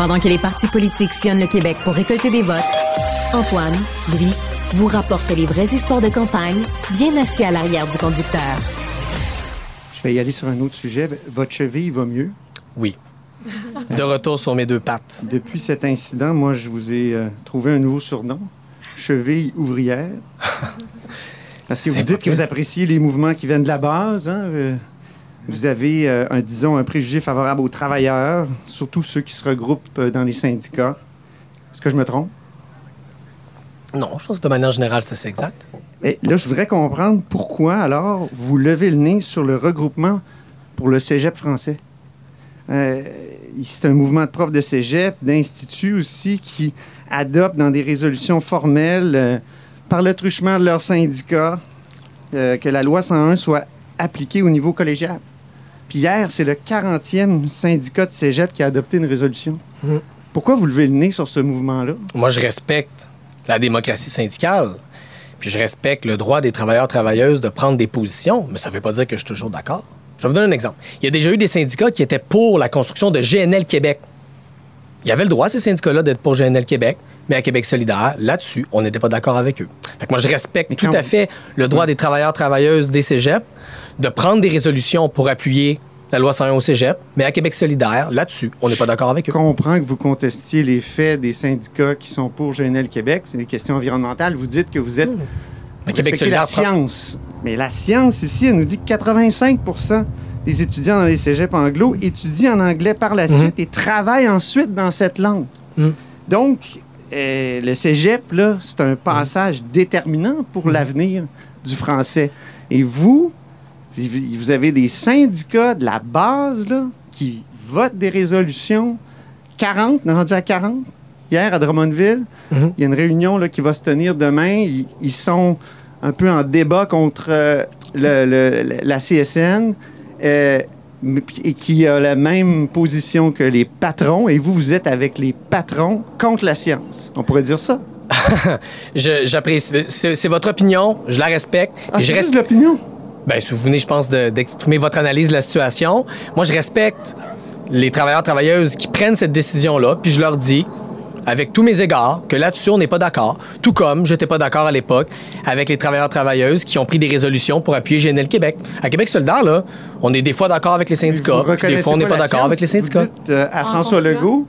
Pendant que les partis politiques sillonnent le Québec pour récolter des votes, Antoine, lui, vous rapporte les vraies histoires de campagne, bien assis à l'arrière du conducteur. Je vais y aller sur un autre sujet. Votre cheville va mieux? Oui. De retour sur mes deux pattes. Depuis cet incident, moi, je vous ai euh, trouvé un nouveau surnom. Cheville ouvrière. Parce que vous dites que vous appréciez les mouvements qui viennent de la base. Hein? Euh, vous avez, euh, un, disons, un préjugé favorable aux travailleurs, surtout ceux qui se regroupent dans les syndicats. Est-ce que je me trompe? Non, je pense que de manière générale, c'est assez exact. Et là, je voudrais comprendre pourquoi, alors, vous levez le nez sur le regroupement pour le cégep français. Euh, c'est un mouvement de profs de cégep, d'instituts aussi, qui adoptent dans des résolutions formelles, euh, par le truchement de leurs syndicats, euh, que la loi 101 soit appliquée au niveau collégial. Puis hier, c'est le 40e syndicat de cégep qui a adopté une résolution. Mmh. Pourquoi vous levez le nez sur ce mouvement-là? Moi, je respecte la démocratie syndicale. Puis je respecte le droit des travailleurs travailleuses de prendre des positions, mais ça ne veut pas dire que je suis toujours d'accord. Je vais vous donner un exemple. Il y a déjà eu des syndicats qui étaient pour la construction de GNL Québec. Il y avait le droit, ces syndicats-là, d'être pour GNL Québec, mais à Québec solidaire, là-dessus, on n'était pas d'accord avec eux. Fait que moi, je respecte tout à fait le droit des travailleurs travailleuses des cégeps de prendre des résolutions pour appuyer la loi 101 au cégep, mais à Québec solidaire, là-dessus, on n'est pas d'accord avec eux. Je comprends que vous contestiez les faits des syndicats qui sont pour GNL Québec, c'est des questions environnementales. Vous dites que vous êtes... Mmh. Québec solidaire... la science. Mais la science, ici, elle nous dit que 85% des étudiants dans les cégeps anglo étudient en anglais par la suite et travaillent ensuite dans cette langue. Mmh. Donc, euh, le cégep, là, c'est un passage déterminant pour l'avenir du français. Et vous, vous avez des syndicats de la base là, qui votent des résolutions. 40, on est rendu à 40 hier à Drummondville. Mhm. Il y a une réunion là, qui va se tenir demain. Ils, ils sont un peu en débat contre euh, le, le- la CSN euh, et qui a la même position que les patrons. Et vous, vous êtes avec les patrons contre la science. On pourrait dire ça. J'apprécie. C'est votre opinion, je la respecte. Ah, je c'est res- juste l'opinion. Ben, si vous venez, je pense, de- d'exprimer votre analyse de la situation. Moi, je respecte les travailleurs travailleuses qui prennent cette décision-là, puis je leur dis, avec tous mes égards, que là-dessus, on n'est pas d'accord. Tout comme je n'étais pas d'accord à l'époque avec les travailleurs travailleuses qui ont pris des résolutions pour appuyer GNL Québec. À Québec solidaire, là, on est des fois d'accord avec les syndicats, des fois, on n'est pas d'accord avec les syndicats. Vous dites euh, à François Legault,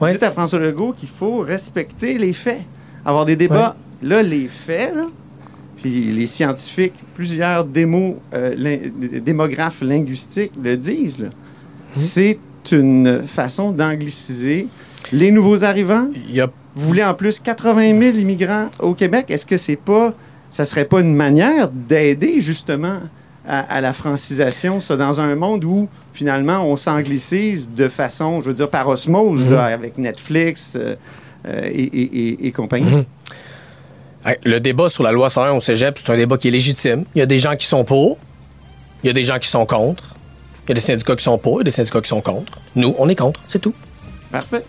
vous dites à François Legault qu'il faut respecter les faits, avoir des débats. Là, les faits, là, puis les scientifiques, plusieurs démos, euh, lin- démographes linguistiques le disent, là. Mmh. c'est une façon d'angliciser les nouveaux arrivants? Vous voulez en plus 80 000 immigrants au Québec? Est-ce que c'est pas, ça serait pas une manière d'aider justement à, à la francisation, ça, dans un monde où finalement on s'anglicise de façon, je veux dire, par osmose, Mhm. là, avec Netflix euh, euh, et, et- et- et compagnie? Mhm. Hey, Le débat sur la loi 101 au cégep, c'est un débat qui est légitime. Il y a des gens qui sont pour, il y a des gens qui sont contre, il y a des syndicats qui sont pour, il y a des syndicats qui sont contre. Nous, on est contre, c'est tout. Parfait.